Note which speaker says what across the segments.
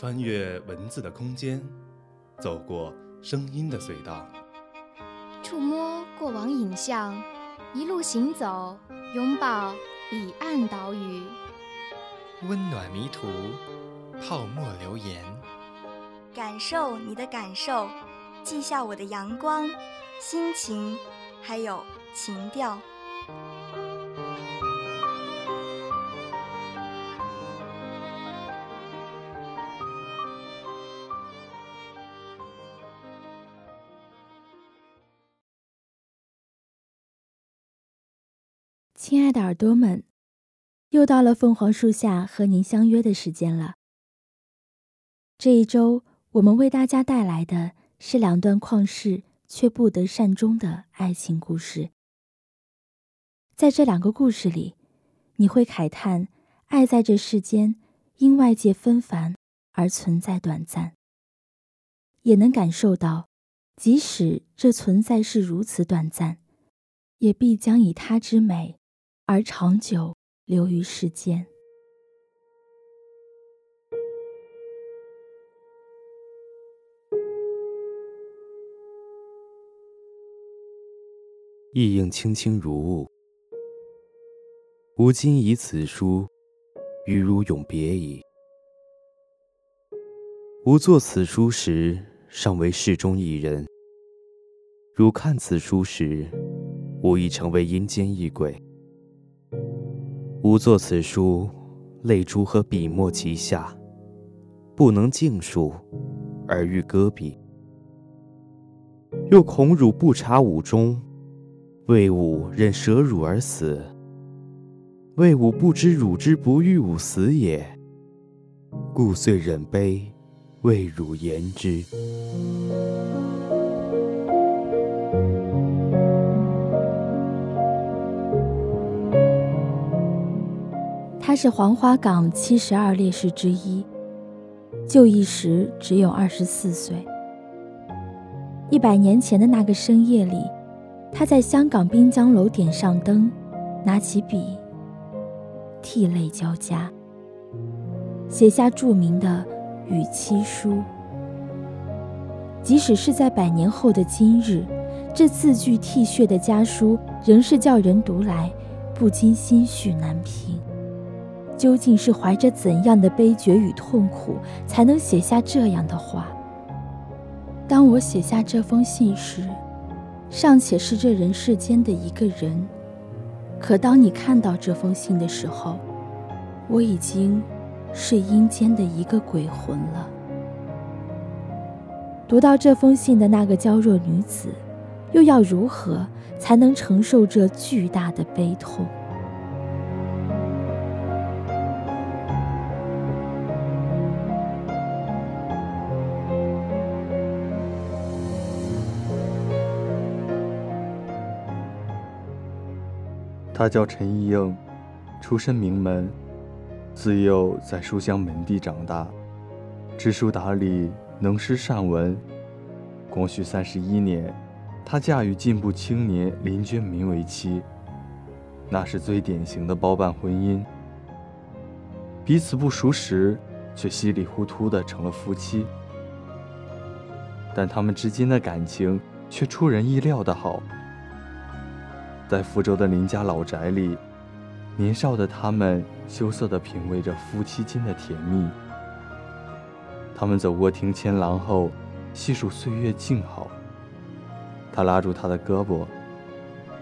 Speaker 1: 穿越文字的空间，走过声音的隧道，
Speaker 2: 触摸过往影像，一路行走，拥抱彼岸岛屿，
Speaker 3: 温暖迷途，泡沫留言，
Speaker 4: 感受你的感受，记下我的阳光、心情，还有情调。
Speaker 5: 亲爱的耳朵们，又到了凤凰树下和您相约的时间了。这一周，我们为大家带来的是两段旷世却不得善终的爱情故事。在这两个故事里，你会慨叹爱在这世间因外界纷繁而存在短暂，也能感受到，即使这存在是如此短暂，也必将以它之美。而长久留于世间。
Speaker 6: 意应清清如雾，吾今以此书与汝永别矣。吾作此书时，尚为世中一人；汝看此书时，吾已成为阴间一鬼。吾作此书，泪珠和笔墨齐下，不能尽数，而欲搁笔。又恐汝不察吾衷，为吾忍舍汝而死，为吾不知汝之不欲吾死也，故遂忍悲，为汝言之。
Speaker 5: 他是黄花岗七十二烈士之一，就义时只有二十四岁。一百年前的那个深夜里，他在香港滨江楼点上灯，拿起笔，涕泪交加，写下著名的《与妻书》。即使是在百年后的今日，这字句涕血的家书，仍是叫人读来不禁心绪难平。究竟是怀着怎样的悲绝与痛苦，才能写下这样的话？当我写下这封信时，尚且是这人世间的一个人；可当你看到这封信的时候，我已经是阴间的一个鬼魂了。读到这封信的那个娇弱女子，又要如何才能承受这巨大的悲痛？
Speaker 7: 他叫陈一应，出身名门，自幼在书香门第长大，知书达理，能诗善文。光绪三十一年，他嫁与进步青年林觉民为妻，那是最典型的包办婚姻。彼此不熟识，却稀里糊涂的成了夫妻。但他们之间的感情却出人意料的好。在福州的林家老宅里，年少的他们羞涩地品味着夫妻间的甜蜜。他们走过庭前廊后，细数岁月静好。他拉住她的胳膊，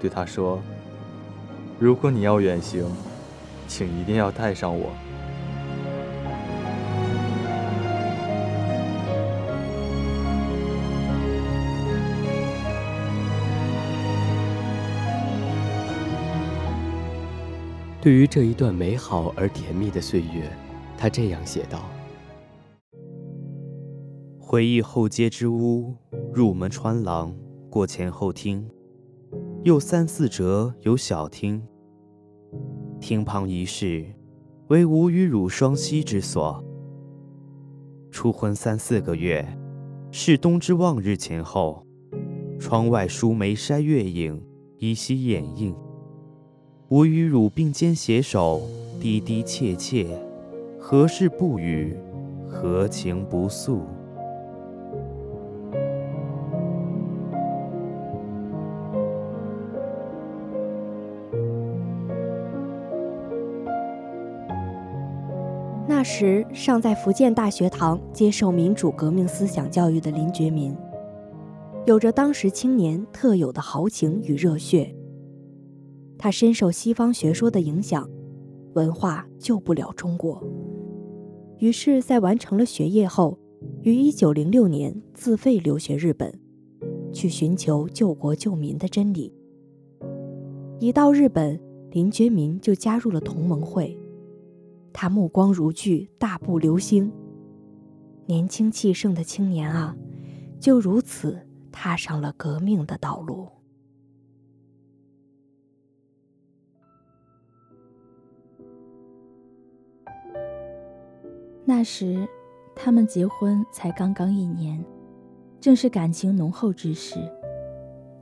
Speaker 7: 对她说：“如果你要远行，请一定要带上我。”
Speaker 3: 对于这一段美好而甜蜜的岁月，他这样写道：“
Speaker 6: 回忆后街之屋，入门穿廊，过前后厅，又三四折有小厅。厅旁一室，为吾与汝双栖之所。初婚三四个月，是冬之望日前后，窗外疏梅筛月影，依稀掩映。”我与汝并肩携手，低低切切，何事不语，何情不诉？
Speaker 8: 那时尚在福建大学堂接受民主革命思想教育的林觉民，有着当时青年特有的豪情与热血。他深受西方学说的影响，文化救不了中国。于是，在完成了学业后，于1906年自费留学日本，去寻求救国救民的真理。一到日本，林觉民就加入了同盟会。他目光如炬，大步流星。年轻气盛的青年啊，就如此踏上了革命的道路。
Speaker 5: 那时，他们结婚才刚刚一年，正是感情浓厚之时。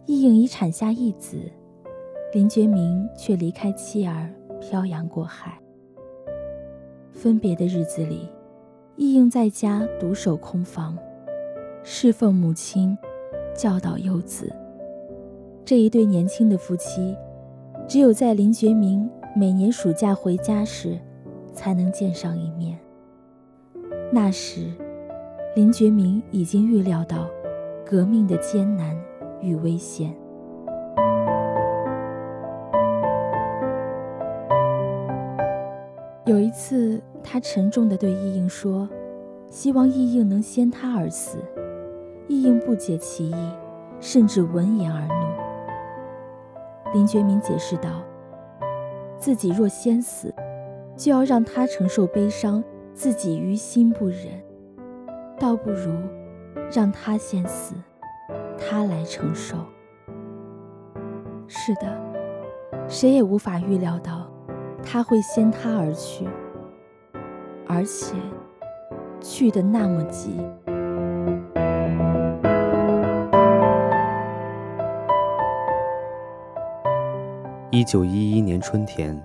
Speaker 5: 易应已产下一子，林觉民却离开妻儿，漂洋过海。分别的日子里，易应在家独守空房，侍奉母亲，教导幼子。这一对年轻的夫妻，只有在林觉民每年暑假回家时，才能见上一面。那时，林觉民已经预料到革命的艰难与危险。有一次，他沉重地对义应说：“希望义应能先他而死。”义应不解其意，甚至闻言而怒。林觉民解释道：“自己若先死，就要让他承受悲伤，自己于心不忍，倒不如让他先死，他来承受。”是的，谁也无法预料到。他会先他而去，而且去的那么急。
Speaker 6: 一九一一年春天，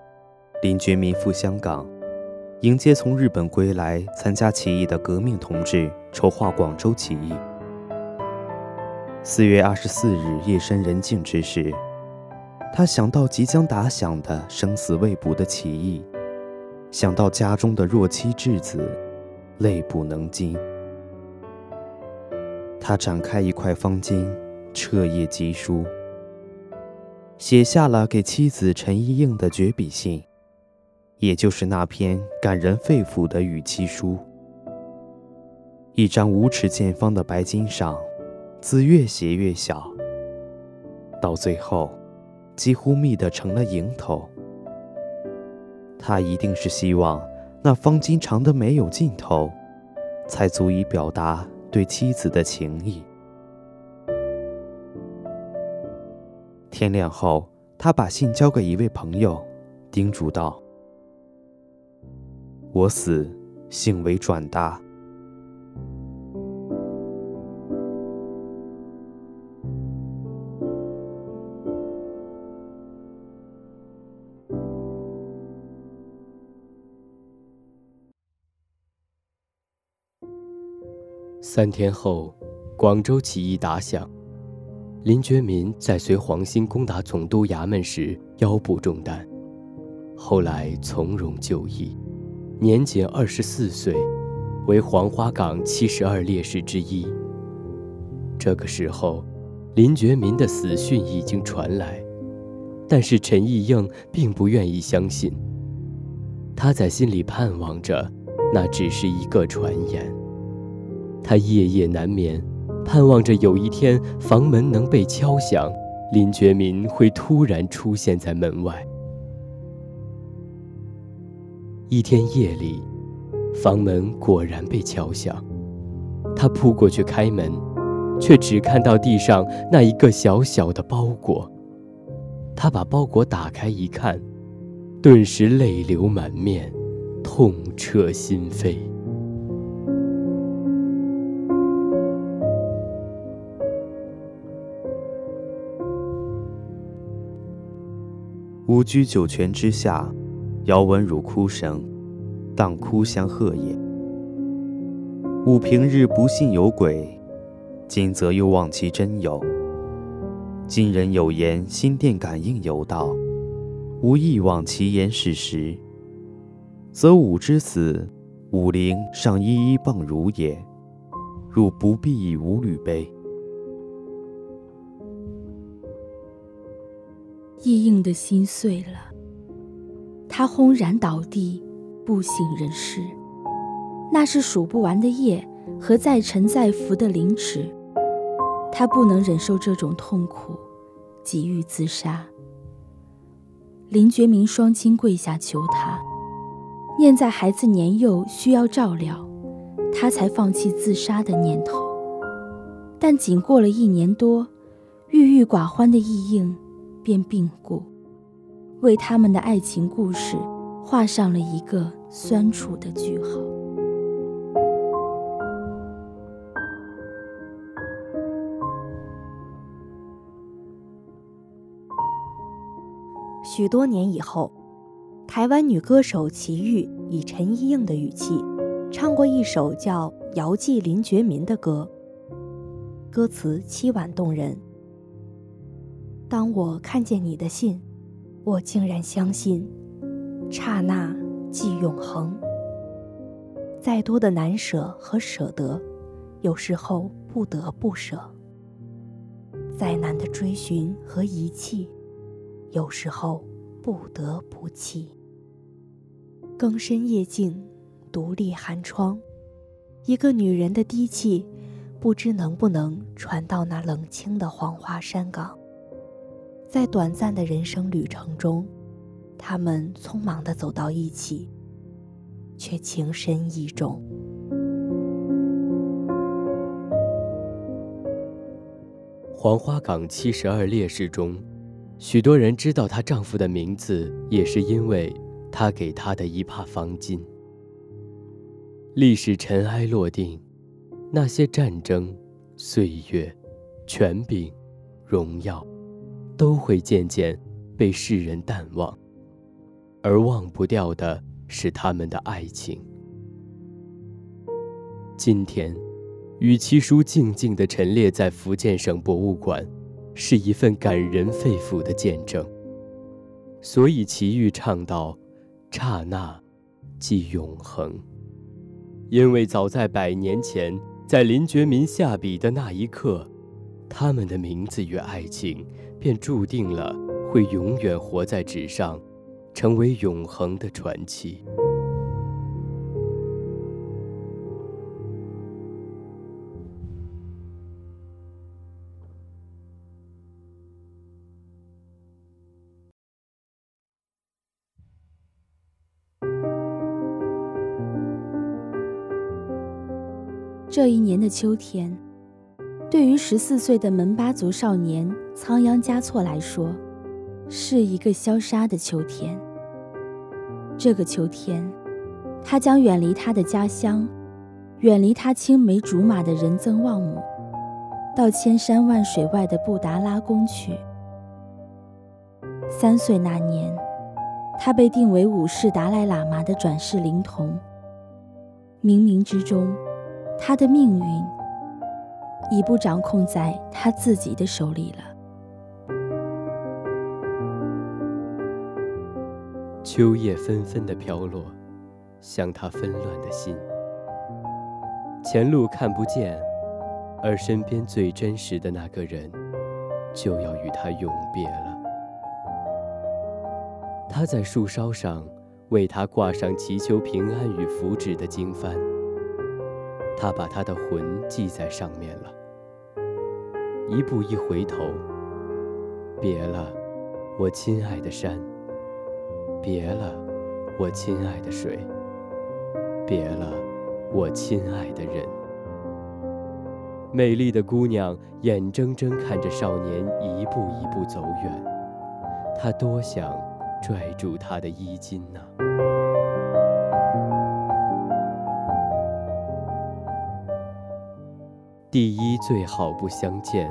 Speaker 6: 林觉民赴香港，迎接从日本归来参加起义的革命同志，筹划广州起义。四月二十四日夜深人静之时。他想到即将打响的生死未卜的起义，想到家中的弱妻稚子，泪不能禁。他展开一块方巾，彻夜疾书，写下了给妻子陈一应的绝笔信，也就是那篇感人肺腑的与妻书。一张五尺见方的白巾上，字越写越小，到最后。几乎密得成了蝇头。他一定是希望那方巾长得没有尽头，才足以表达对妻子的情意。天亮后，他把信交给一位朋友，叮嘱道：“我死，信为转达。”
Speaker 3: 三天后，广州起义打响。林觉民在随黄兴攻打总督衙门时腰部中弹，后来从容就义，年仅二十四岁，为黄花岗七十二烈士之一。这个时候，林觉民的死讯已经传来，但是陈义应并不愿意相信。他在心里盼望着，那只是一个传言。他夜夜难眠，盼望着有一天房门能被敲响，林觉民会突然出现在门外。一天夜里，房门果然被敲响，他扑过去开门，却只看到地上那一个小小的包裹。他把包裹打开一看，顿时泪流满面，痛彻心扉。
Speaker 6: 吾居九泉之下，遥闻汝哭声，当哭相和也。吾平日不信有鬼，今则又望其真有。今人有言心电感应有道，吾亦望其言是实。则吾之死，吾灵尚一一傍汝也，汝不必以吾履悲。
Speaker 5: 意应的心碎了，他轰然倒地，不省人事。那是数不完的夜和再沉再浮的凌迟，他不能忍受这种痛苦，急欲自杀。林觉民双亲跪下求他，念在孩子年幼需要照料，他才放弃自杀的念头。但仅过了一年多，郁郁寡欢的易应便病故，为他们的爱情故事画上了一个酸楚的句号。
Speaker 8: 许多年以后，台湾女歌手齐豫以陈依应的语气唱过一首叫《遥寄林觉民》的歌，歌词凄婉动人。当我看见你的信，我竟然相信，刹那即永恒。再多的难舍和舍得，有时候不得不舍；再难的追寻和遗弃。有时候不得不弃。更深夜静，独立寒窗，一个女人的低泣，不知能不能传到那冷清的黄花山岗。在短暂的人生旅程中，他们匆忙地走到一起，却情深意重。
Speaker 3: 黄花岗七十二烈士中。许多人知道她丈夫的名字，也是因为她给她的一帕方巾。历史尘埃落定，那些战争、岁月、权柄、荣耀，都会渐渐被世人淡忘，而忘不掉的是他们的爱情。今天，与其书静静地陈列在福建省博物馆。是一份感人肺腑的见证，所以齐豫唱道：“刹那，即永恒。”因为早在百年前，在林觉民下笔的那一刻，他们的名字与爱情便注定了会永远活在纸上，成为永恒的传奇。
Speaker 5: 这一年的秋天，对于十四岁的门巴族少年仓央嘉措来说，是一个消杀的秋天。这个秋天，他将远离他的家乡，远离他青梅竹马的人曾望母，到千山万水外的布达拉宫去。三岁那年，他被定为五世达赖喇嘛的转世灵童。冥冥之中。他的命运已不掌控在他自己的手里了。
Speaker 3: 秋叶纷纷的飘落，像他纷乱的心。前路看不见，而身边最真实的那个人，就要与他永别了。他在树梢上为他挂上祈求平安与福祉的经幡。他把他的魂系在上面了。一步一回头，别了，我亲爱的山；别了，我亲爱的水；别了，我亲爱的人。美丽的姑娘眼睁睁看着少年一步一步走远，她多想拽住他的衣襟呐。第一最好不相见，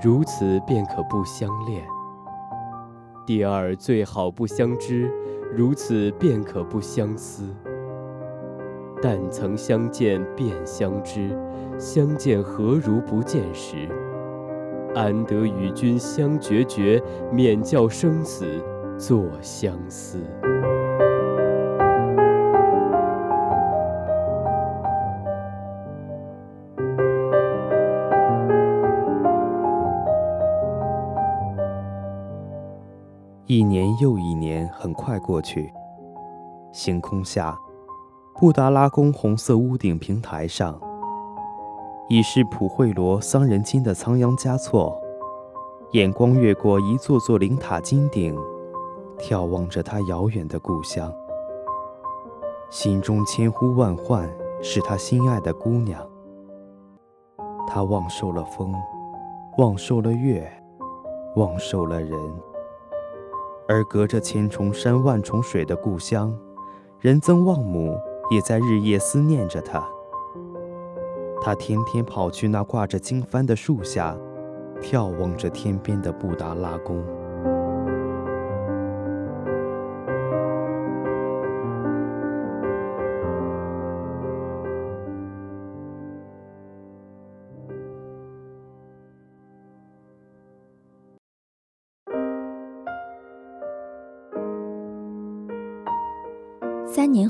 Speaker 3: 如此便可不相恋；第二最好不相知，如此便可不相思；但曾相见便相知，相见何如不见时？安得与君相决绝，免教生死作相思。
Speaker 6: 快过去。星空下，布达拉宫红色屋顶平台上，已是普惠罗桑人金的仓央嘉措，眼光越过一座座灵塔金顶，眺望着他遥远的故乡，心中千呼万唤，是他心爱的姑娘。他望受了风，望受了月，望受了人。而隔着千重山万重水的故乡，仁增旺姆也在日夜思念着他。他天天跑去那挂着经幡的树下，眺望着天边的布达拉宫。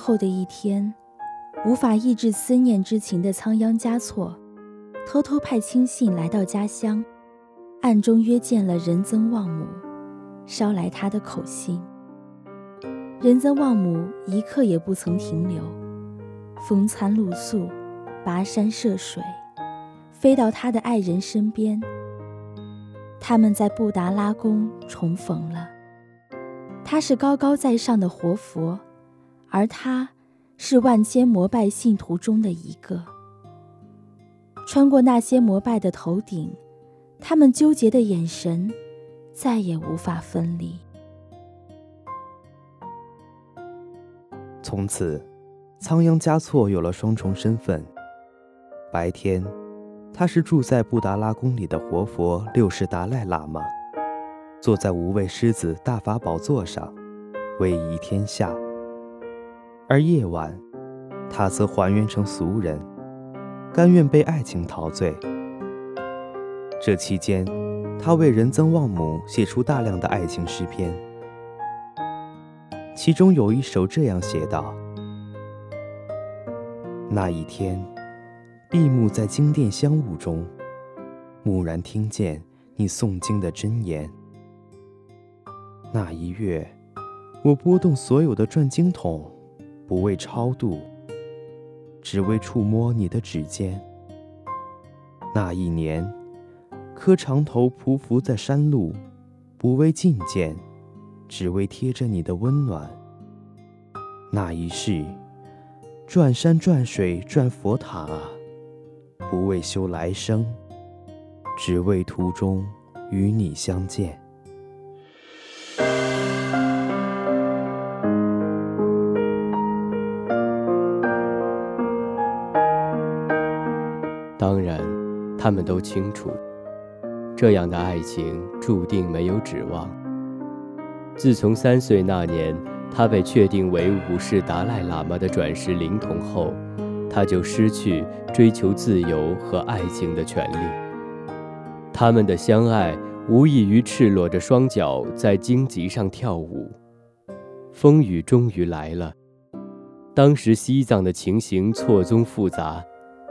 Speaker 5: 后的一天，无法抑制思念之情的仓央嘉措，偷偷派亲信来到家乡，暗中约见了仁增旺姆，捎来他的口信。仁增旺姆一刻也不曾停留，风餐露宿，跋山涉水，飞到他的爱人身边。他们在布达拉宫重逢了。他是高高在上的活佛。而他，是万千膜拜信徒中的一个。穿过那些膜拜的头顶，他们纠结的眼神，再也无法分离。
Speaker 6: 从此，仓央嘉措有了双重身份：白天，他是住在布达拉宫里的活佛六世达赖喇嘛，坐在无畏狮子大法宝座上，威仪天下。而夜晚，他则还原成俗人，甘愿被爱情陶醉。这期间，他为仁增旺姆写出大量的爱情诗篇，其中有一首这样写道：“那一天，闭目在经殿香雾中，蓦然听见你诵经的真言。那一月，我拨动所有的转经筒。”不为超度，只为触摸你的指尖。那一年，磕长头匍匐在山路，不为觐见，只为贴着你的温暖。那一世，转山转水转佛塔，不为修来生，只为途中与你相见。
Speaker 3: 他们都清楚，这样的爱情注定没有指望。自从三岁那年，他被确定为五世达赖喇嘛的转世灵童后，他就失去追求自由和爱情的权利。他们的相爱无异于赤裸着双脚在荆棘上跳舞。风雨终于来了。当时西藏的情形错综复杂，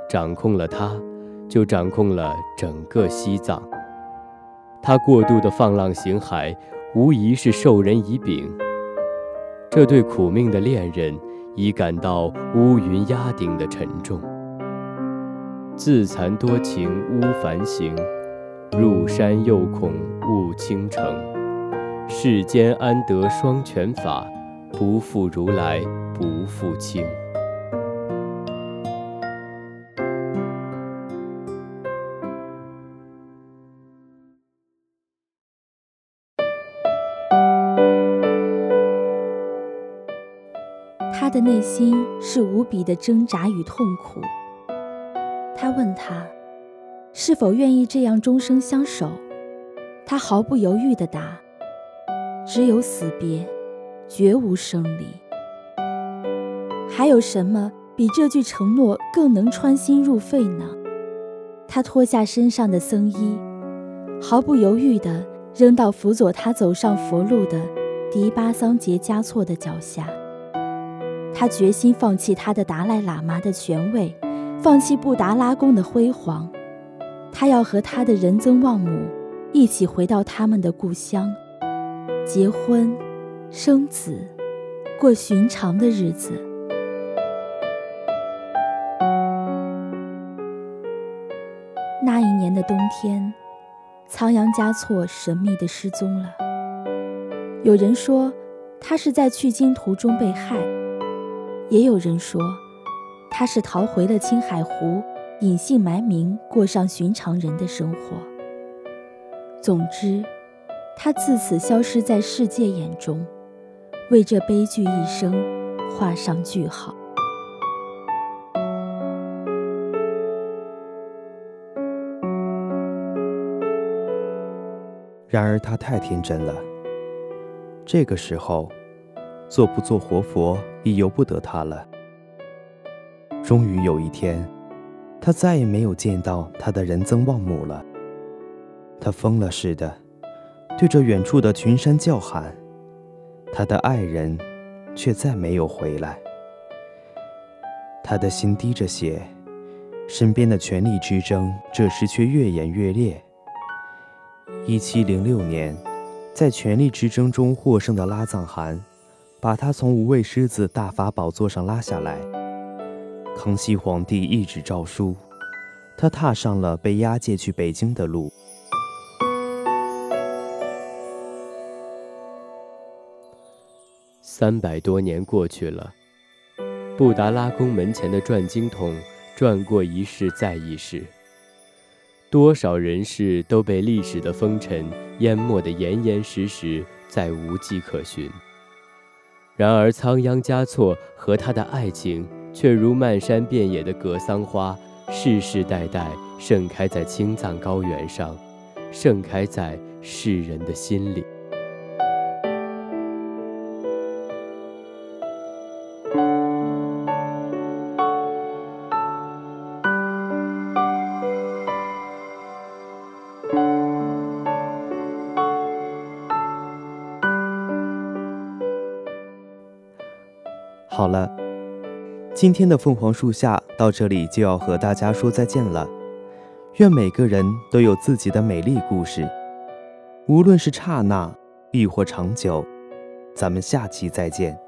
Speaker 3: 掌控了他。就掌控了整个西藏。他过度的放浪形骸，无疑是授人以柄。这对苦命的恋人已感到乌云压顶的沉重。自惭多情乌繁行，入山又恐误倾城。世间安得双全法？不负如来不负卿。
Speaker 5: 他的内心是无比的挣扎与痛苦。他问他，是否愿意这样终生相守？他毫不犹豫地答：“只有死别，绝无生离。”还有什么比这句承诺更能穿心入肺呢？他脱下身上的僧衣，毫不犹豫地扔到辅佐他走上佛路的迪巴桑杰嘉措的脚下。他决心放弃他的达赖喇嘛的权位，放弃布达拉宫的辉煌。他要和他的仁增旺姆一起回到他们的故乡，结婚、生子，过寻常的日子。那一年的冬天，仓央嘉措神秘地失踪了。有人说，他是在去京途中被害；也有人说，他是逃回了青海湖。隐姓埋名，过上寻常人的生活。总之，他自此消失在世界眼中，为这悲剧一生画上句号。
Speaker 6: 然而，他太天真了。这个时候，做不做活佛已由不得他了。终于有一天。他再也没有见到他的仁增旺姆了。他疯了似的，对着远处的群山叫喊。他的爱人，却再没有回来。他的心滴着血，身边的权力之争这时却越演越烈。一七零六年，在权力之争中获胜的拉藏汗，把他从无畏狮子大法宝座上拉下来。康熙皇帝一纸诏书，他踏上了被押解去北京的路。
Speaker 3: 三百多年过去了，布达拉宫门前的转经筒转过一世再一世，多少人事都被历史的风尘淹没得严严实实，再无迹可寻。然而仓央嘉措和他的爱情。却如漫山遍野的格桑花，世世代代盛开在青藏高原上，盛开在世人的心里。
Speaker 6: 好了。今天的凤凰树下到这里就要和大家说再见了。愿每个人都有自己的美丽故事，无论是刹那，亦或长久。咱们下期再见。